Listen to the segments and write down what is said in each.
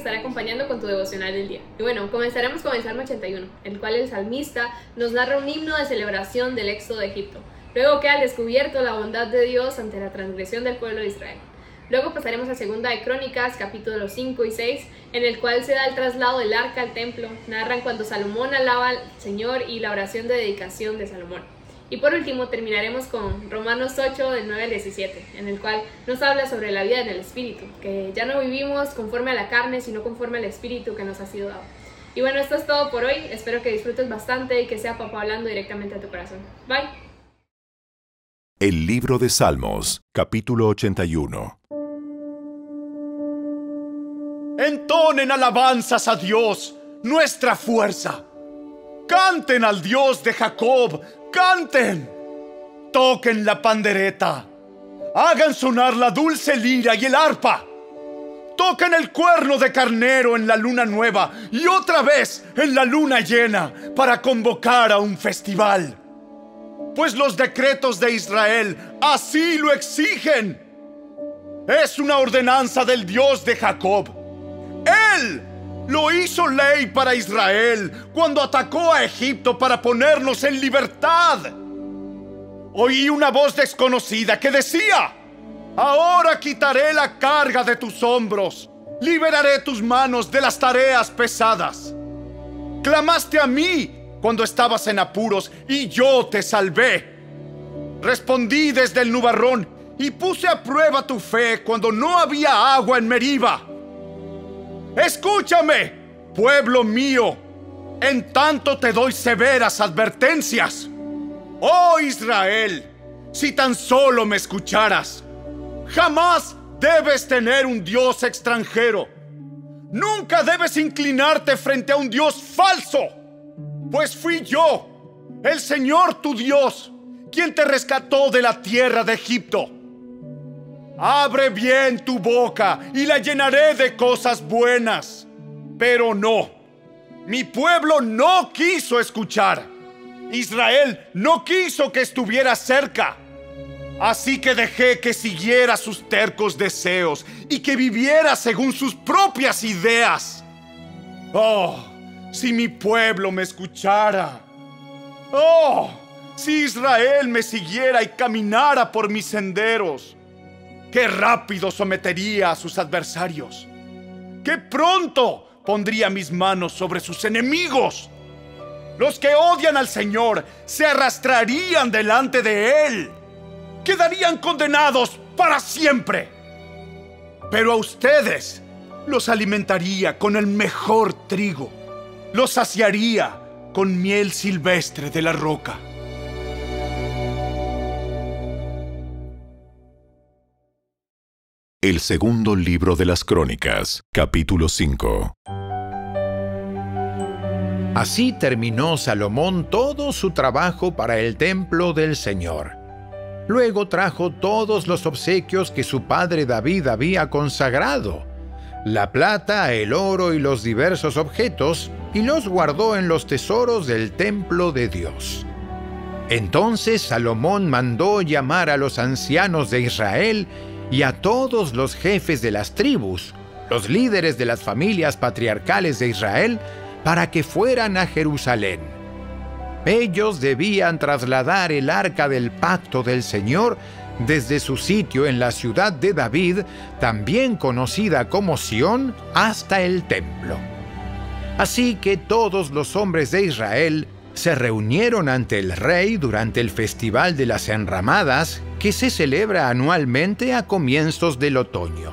te acompañando con tu devocional del día. Y bueno, comenzaremos con el Salmo 81, el cual el salmista nos narra un himno de celebración del éxodo de Egipto. Luego queda al descubierto la bondad de Dios ante la transgresión del pueblo de Israel. Luego pasaremos a Segunda de Crónicas, capítulos 5 y 6, en el cual se da el traslado del arca al templo. Narran cuando Salomón alaba al Señor y la oración de dedicación de Salomón. Y por último terminaremos con Romanos 8 del 9 al 17, en el cual nos habla sobre la vida en el Espíritu, que ya no vivimos conforme a la carne, sino conforme al Espíritu que nos ha sido dado. Y bueno, esto es todo por hoy, espero que disfrutes bastante y que sea papá hablando directamente a tu corazón. Bye. El libro de Salmos, capítulo 81. Entonen alabanzas a Dios, nuestra fuerza. Canten al Dios de Jacob canten, toquen la pandereta, hagan sonar la dulce lira y el arpa. Toquen el cuerno de carnero en la luna nueva y otra vez en la luna llena para convocar a un festival. Pues los decretos de Israel así lo exigen. Es una ordenanza del Dios de Jacob. Él lo hizo ley para Israel cuando atacó a Egipto para ponernos en libertad. Oí una voz desconocida que decía, ahora quitaré la carga de tus hombros, liberaré tus manos de las tareas pesadas. Clamaste a mí cuando estabas en apuros y yo te salvé. Respondí desde el nubarrón y puse a prueba tu fe cuando no había agua en Meriba. Escúchame, pueblo mío, en tanto te doy severas advertencias. Oh Israel, si tan solo me escucharas, jamás debes tener un Dios extranjero. Nunca debes inclinarte frente a un Dios falso, pues fui yo, el Señor tu Dios, quien te rescató de la tierra de Egipto Abre bien tu boca y la llenaré de cosas buenas. Pero no, mi pueblo no quiso escuchar. Israel no quiso que estuviera cerca. Así que dejé que siguiera sus tercos deseos y que viviera según sus propias ideas. Oh, si mi pueblo me escuchara. Oh, si Israel me siguiera y caminara por mis senderos qué rápido sometería a sus adversarios, qué pronto pondría mis manos sobre sus enemigos. Los que odian al Señor se arrastrarían delante de Él, quedarían condenados para siempre. Pero a ustedes los alimentaría con el mejor trigo, los saciaría con miel silvestre de la roca. El segundo libro de las Crónicas, capítulo 5. Así terminó Salomón todo su trabajo para el templo del Señor. Luego trajo todos los obsequios que su padre David había consagrado, la plata, el oro y los diversos objetos, y los guardó en los tesoros del templo de Dios. Entonces Salomón mandó llamar a los ancianos de Israel y a todos los jefes de las tribus, los líderes de las familias patriarcales de Israel, para que fueran a Jerusalén. Ellos debían trasladar el arca del pacto del Señor desde su sitio en la ciudad de David, también conocida como Sión, hasta el templo. Así que todos los hombres de Israel se reunieron ante el rey durante el Festival de las Enramadas que se celebra anualmente a comienzos del otoño.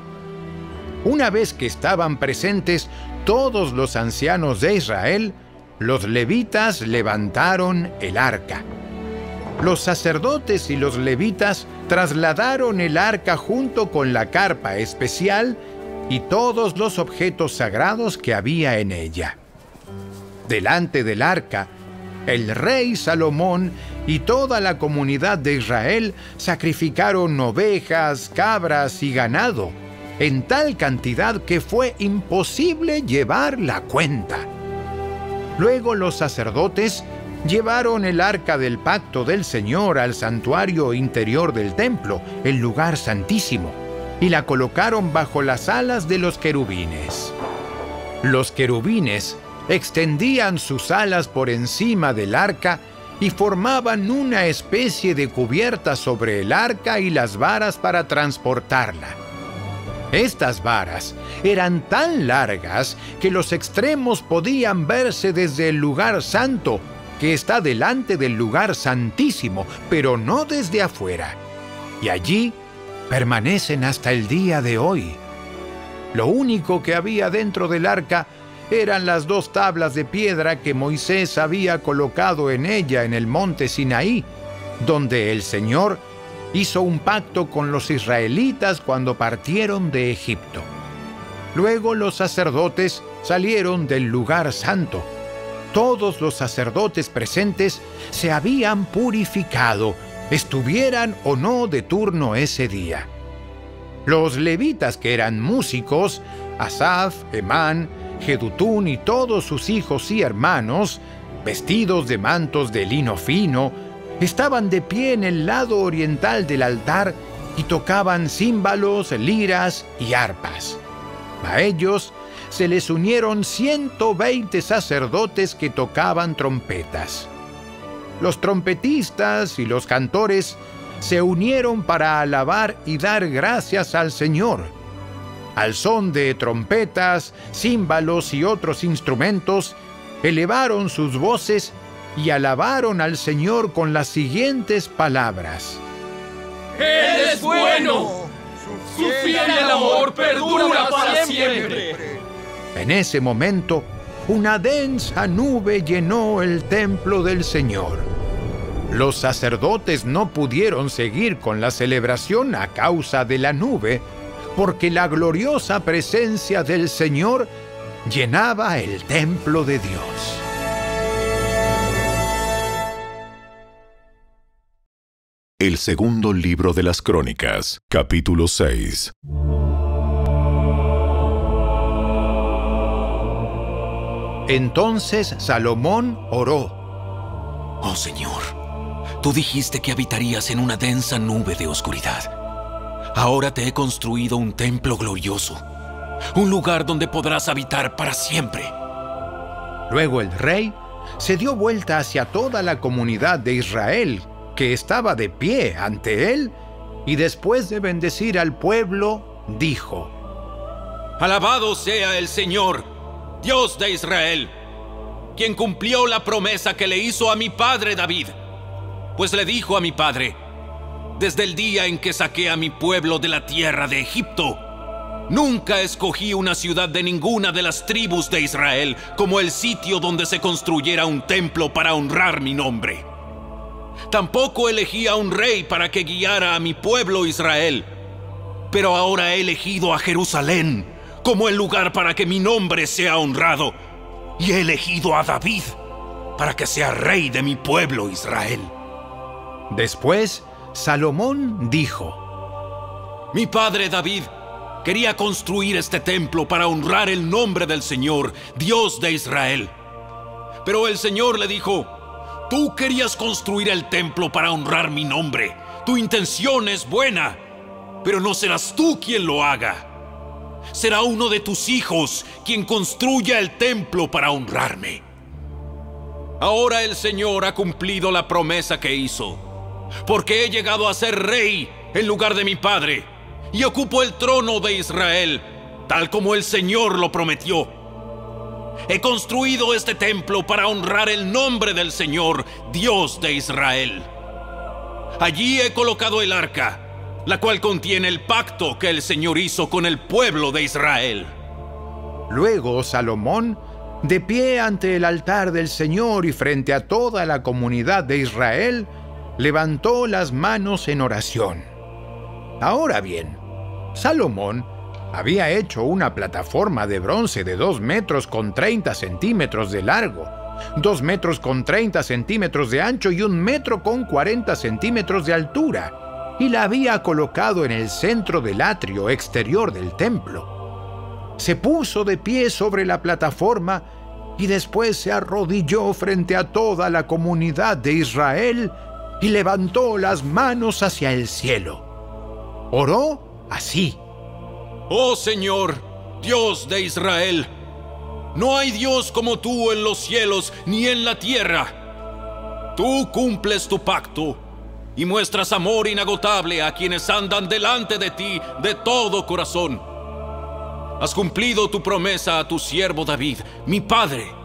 Una vez que estaban presentes todos los ancianos de Israel, los levitas levantaron el arca. Los sacerdotes y los levitas trasladaron el arca junto con la carpa especial y todos los objetos sagrados que había en ella. Delante del arca, el rey Salomón y toda la comunidad de Israel sacrificaron ovejas, cabras y ganado, en tal cantidad que fue imposible llevar la cuenta. Luego los sacerdotes llevaron el arca del pacto del Señor al santuario interior del templo, el lugar santísimo, y la colocaron bajo las alas de los querubines. Los querubines extendían sus alas por encima del arca y formaban una especie de cubierta sobre el arca y las varas para transportarla. Estas varas eran tan largas que los extremos podían verse desde el lugar santo, que está delante del lugar santísimo, pero no desde afuera. Y allí permanecen hasta el día de hoy. Lo único que había dentro del arca eran las dos tablas de piedra que Moisés había colocado en ella en el monte Sinaí, donde el Señor hizo un pacto con los israelitas cuando partieron de Egipto. Luego los sacerdotes salieron del lugar santo. Todos los sacerdotes presentes se habían purificado, estuvieran o no de turno ese día. Los levitas que eran músicos, Asaf, Emán, Jedutún y todos sus hijos y hermanos, vestidos de mantos de lino fino, estaban de pie en el lado oriental del altar y tocaban címbalos, liras y arpas. A ellos se les unieron 120 sacerdotes que tocaban trompetas. Los trompetistas y los cantores se unieron para alabar y dar gracias al Señor. Al son de trompetas, címbalos y otros instrumentos, elevaron sus voces y alabaron al Señor con las siguientes palabras. Él es bueno. Su fiel amor perdura para siempre. En ese momento, una densa nube llenó el templo del Señor. Los sacerdotes no pudieron seguir con la celebración a causa de la nube, porque la gloriosa presencia del Señor llenaba el templo de Dios. El segundo libro de las Crónicas, capítulo 6. Entonces Salomón oró. Oh Señor, tú dijiste que habitarías en una densa nube de oscuridad. Ahora te he construido un templo glorioso, un lugar donde podrás habitar para siempre. Luego el rey se dio vuelta hacia toda la comunidad de Israel que estaba de pie ante él y después de bendecir al pueblo, dijo, Alabado sea el Señor, Dios de Israel, quien cumplió la promesa que le hizo a mi padre David, pues le dijo a mi padre, desde el día en que saqué a mi pueblo de la tierra de Egipto, Nunca escogí una ciudad de ninguna de las tribus de Israel como el sitio donde se construyera un templo para honrar mi nombre. Tampoco elegí a un rey para que guiara a mi pueblo Israel. Pero ahora he elegido a Jerusalén como el lugar para que mi nombre sea honrado. Y he elegido a David para que sea rey de mi pueblo Israel. Después, Salomón dijo, Mi padre David quería construir este templo para honrar el nombre del Señor, Dios de Israel. Pero el Señor le dijo, Tú querías construir el templo para honrar mi nombre. Tu intención es buena, pero no serás tú quien lo haga. Será uno de tus hijos quien construya el templo para honrarme. Ahora el Señor ha cumplido la promesa que hizo, porque he llegado a ser rey en lugar de mi padre y ocupo el trono de Israel, tal como el Señor lo prometió. He construido este templo para honrar el nombre del Señor, Dios de Israel. Allí he colocado el arca, la cual contiene el pacto que el Señor hizo con el pueblo de Israel. Luego Salomón, de pie ante el altar del Señor y frente a toda la comunidad de Israel, levantó las manos en oración. Ahora bien, Salomón había hecho una plataforma de bronce de 2 metros con 30 centímetros de largo, 2 metros con 30 centímetros de ancho y un metro con 40 centímetros de altura, y la había colocado en el centro del atrio exterior del templo. Se puso de pie sobre la plataforma y después se arrodilló frente a toda la comunidad de Israel y levantó las manos hacia el cielo. Oró así. Oh Señor, Dios de Israel, No hay Dios como tú en los cielos ni en la tierra. Tú cumples tu pacto y muestras amor inagotable a quienes andan delante de ti de todo corazón. Has cumplido tu promesa a tu siervo David, mi padre.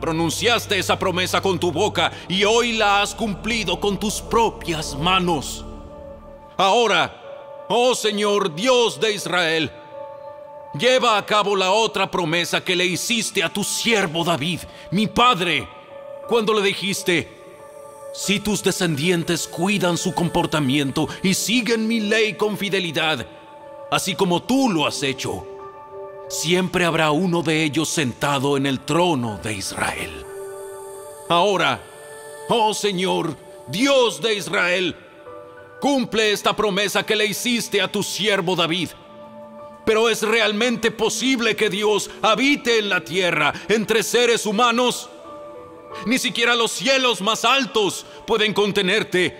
Pronunciaste esa promesa con tu boca y hoy la has cumplido con tus propias manos. Ahora, oh Señor Dios de Israel, lleva a cabo la otra promesa que le hiciste a tu siervo David, mi padre, cuando le dijiste, si tus descendientes cuidan su comportamiento y siguen mi ley con fidelidad, así como tú lo has hecho, siempre habrá uno de ellos sentado en el trono de Israel. Ahora, oh Señor, Dios de Israel, cumple esta promesa que le hiciste a tu siervo David. Pero ¿es realmente posible que Dios habite en la tierra entre seres humanos? Ni siquiera los cielos más altos pueden contenerte,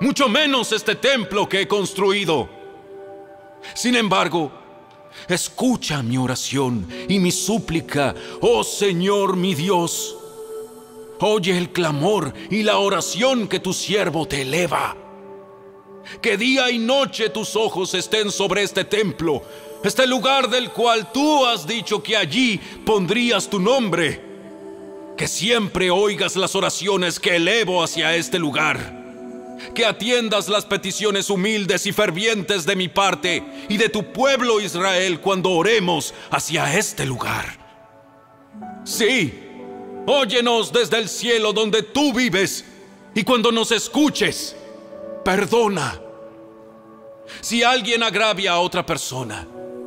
mucho menos este templo que he construido. Sin embargo, Escucha mi oración y mi súplica, oh Señor mi Dios. Oye el clamor y la oración que tu siervo te eleva. Que día y noche tus ojos estén sobre este templo, este lugar del cual tú has dicho que allí pondrías tu nombre. Que siempre oigas las oraciones que elevo hacia este lugar que atiendas las peticiones humildes y fervientes de mi parte y de tu pueblo Israel cuando oremos hacia este lugar. Sí, óyenos desde el cielo donde tú vives y cuando nos escuches, perdona. Si alguien agravia a otra persona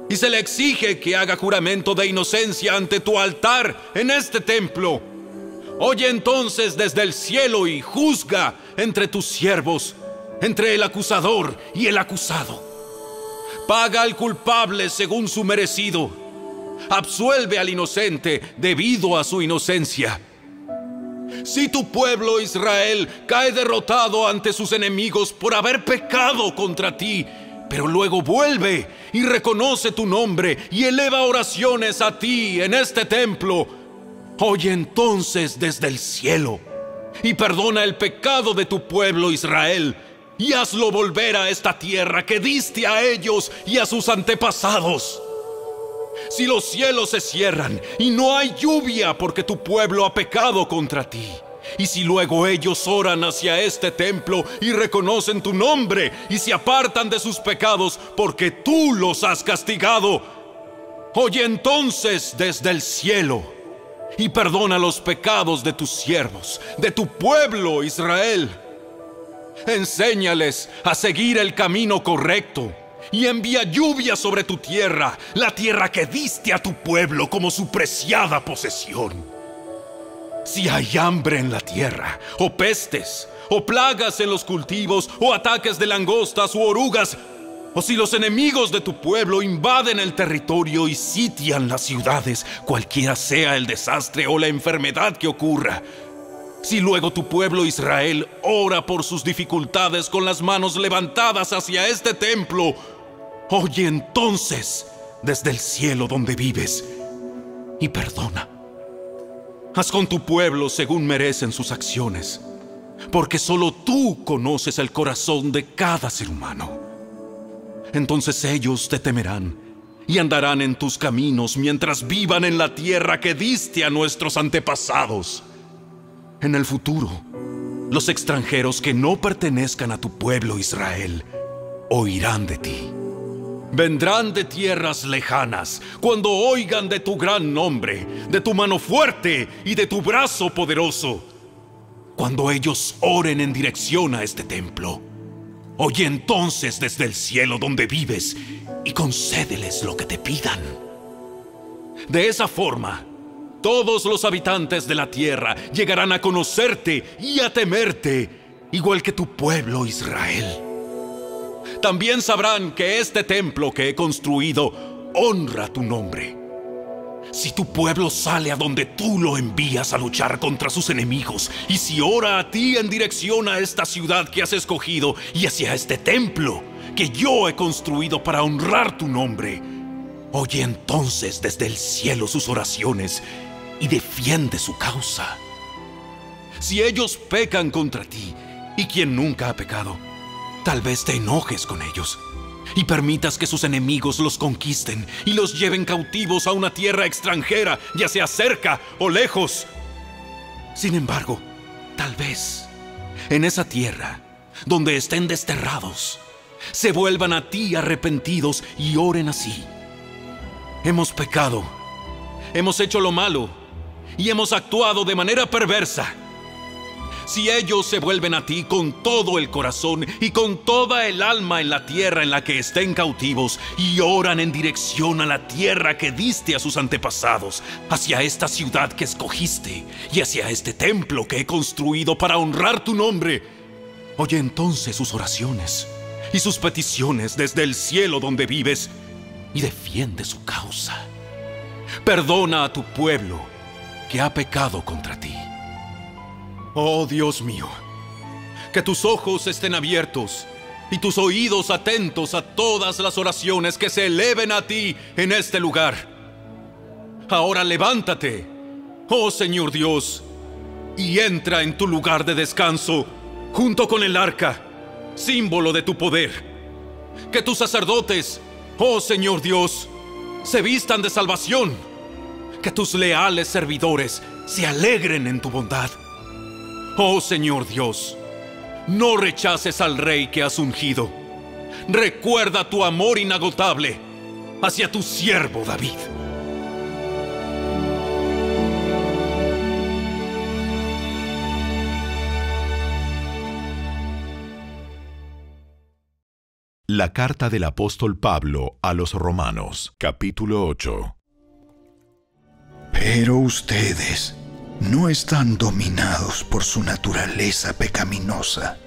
y se le exige que haga juramento de inocencia ante tu altar en este templo, Oye entonces desde el cielo y juzga entre tus siervos, entre el acusador y el acusado. Paga al culpable según su merecido. Absuelve al inocente debido a su inocencia. Si tu pueblo Israel cae derrotado ante sus enemigos por haber pecado contra ti, pero luego vuelve y reconoce tu nombre y eleva oraciones a ti en este templo, Oye entonces desde el cielo y perdona el pecado de tu pueblo Israel y hazlo volver a esta tierra que diste a ellos y a sus antepasados. Si los cielos se cierran y no hay lluvia porque tu pueblo ha pecado contra ti, y si luego ellos oran hacia este templo y reconocen tu nombre y se apartan de sus pecados porque tú los has castigado, oye entonces desde el cielo y perdona los pecados de tus siervos, de tu pueblo Israel. Enséñales a seguir el camino correcto y envía lluvia sobre tu tierra, la tierra que diste a tu pueblo como su preciada posesión. Si hay hambre en la tierra, o pestes, o plagas en los cultivos, o ataques de langostas u orugas, o si los enemigos de tu pueblo invaden el territorio y sitian las ciudades, cualquiera sea el desastre o la enfermedad que ocurra. Si luego tu pueblo Israel ora por sus dificultades con las manos levantadas hacia este templo, oye entonces desde el cielo donde vives y perdona. Haz con tu pueblo según merecen sus acciones, porque solo tú conoces el corazón de cada ser humano entonces ellos te temerán y andarán en tus caminos mientras vivan en la tierra que diste a nuestros antepasados. En el futuro, los extranjeros que no pertenezcan a tu pueblo Israel oirán de ti. Vendrán de tierras lejanas cuando oigan de tu gran nombre, de tu mano fuerte y de tu brazo poderoso. Cuando ellos oren en dirección a este templo Oye entonces desde el cielo donde vives y concédeles lo que te pidan. De esa forma, todos los habitantes de la tierra llegarán a conocerte y a temerte, igual que tu pueblo Israel. También sabrán que este templo que he construido honra tu nombre si tu pueblo sale a donde tú lo envías a luchar contra sus enemigos, y si ora a ti en dirección a esta ciudad que has escogido y hacia este templo que yo he construido para honrar tu nombre, Oye entonces desde el cielo sus oraciones y defiende su causa. Si ellos pecan contra ti, y quien nunca ha pecado, tal vez te enojes con ellos y permitas que sus enemigos los conquisten y los lleven cautivos a una tierra extranjera, ya sea cerca o lejos. Sin embargo, tal vez en esa tierra, donde estén desterrados, se vuelvan a ti arrepentidos y oren así. Hemos pecado, hemos hecho lo malo y hemos actuado de manera perversa. Si ellos se vuelven a ti con todo el corazón y con toda el alma en la tierra en la que estén cautivos y oran en dirección a la tierra que diste a sus antepasados, hacia esta ciudad que escogiste y hacia este templo que he construido para honrar tu nombre, oye entonces sus oraciones y sus peticiones desde el cielo donde vives y defiende su causa. Perdona a tu pueblo que ha pecado contra ti. Oh Dios mío, que tus ojos estén abiertos y tus oídos atentos a todas las oraciones que se eleven a ti en este lugar. Ahora levántate, oh Señor Dios, y entra en tu lugar de descanso junto con el arca, símbolo de tu poder. Que tus sacerdotes, oh Señor Dios, se vistan de salvación. Que tus leales servidores se alegren en tu bondad Oh Señor Dios, no rechaces al rey que has ungido. Recuerda tu amor inagotable hacia tu siervo David. La carta del apóstol Pablo a los Romanos, capítulo 8. Pero ustedes no están dominados por su naturaleza pecaminosa.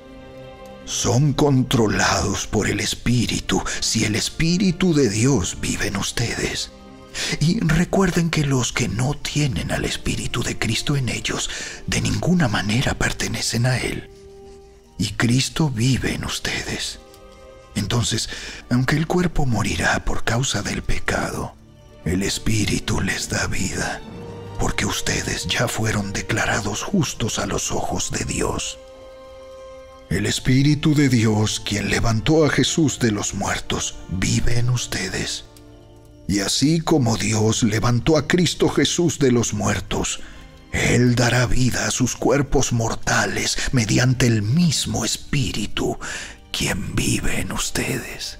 Son controlados por el Espíritu si el Espíritu de Dios vive en ustedes. Y recuerden que los que no tienen al Espíritu de Cristo en ellos de ninguna manera pertenecen a Él. Y Cristo vive en ustedes. Entonces, aunque el cuerpo morirá por causa del pecado, el Espíritu les da vida ustedes ya fueron declarados justos a los ojos de Dios. El Espíritu de Dios, quien levantó a Jesús de los muertos, vive en ustedes. Y así como Dios levantó a Cristo Jesús de los muertos, Él dará vida a sus cuerpos mortales mediante el mismo Espíritu, quien vive en ustedes.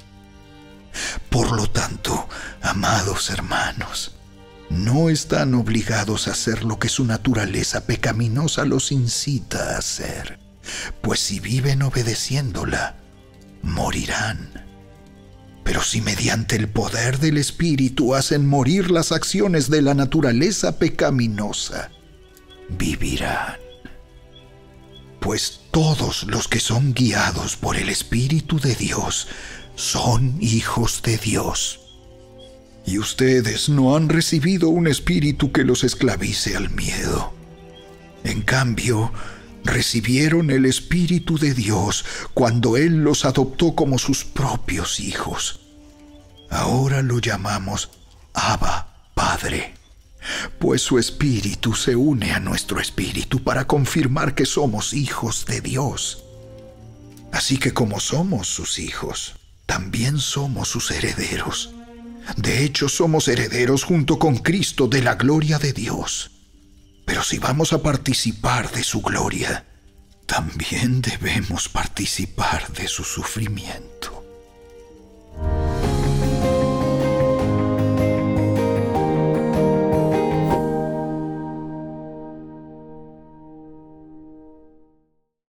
Por lo tanto, amados hermanos, no están obligados a hacer lo que su naturaleza pecaminosa los incita a hacer, pues si viven obedeciéndola, morirán. Pero si mediante el poder del Espíritu hacen morir las acciones de la naturaleza pecaminosa, vivirán. Pues todos los que son guiados por el Espíritu de Dios son hijos de Dios. Y ustedes no han recibido un espíritu que los esclavice al miedo. En cambio, recibieron el Espíritu de Dios cuando Él los adoptó como sus propios hijos. Ahora lo llamamos Abba, Padre, pues su Espíritu se une a nuestro Espíritu para confirmar que somos hijos de Dios. Así que como somos sus hijos, también somos sus herederos. De hecho, somos herederos junto con Cristo de la gloria de Dios. Pero si vamos a participar de su gloria, también debemos participar de su sufrimiento.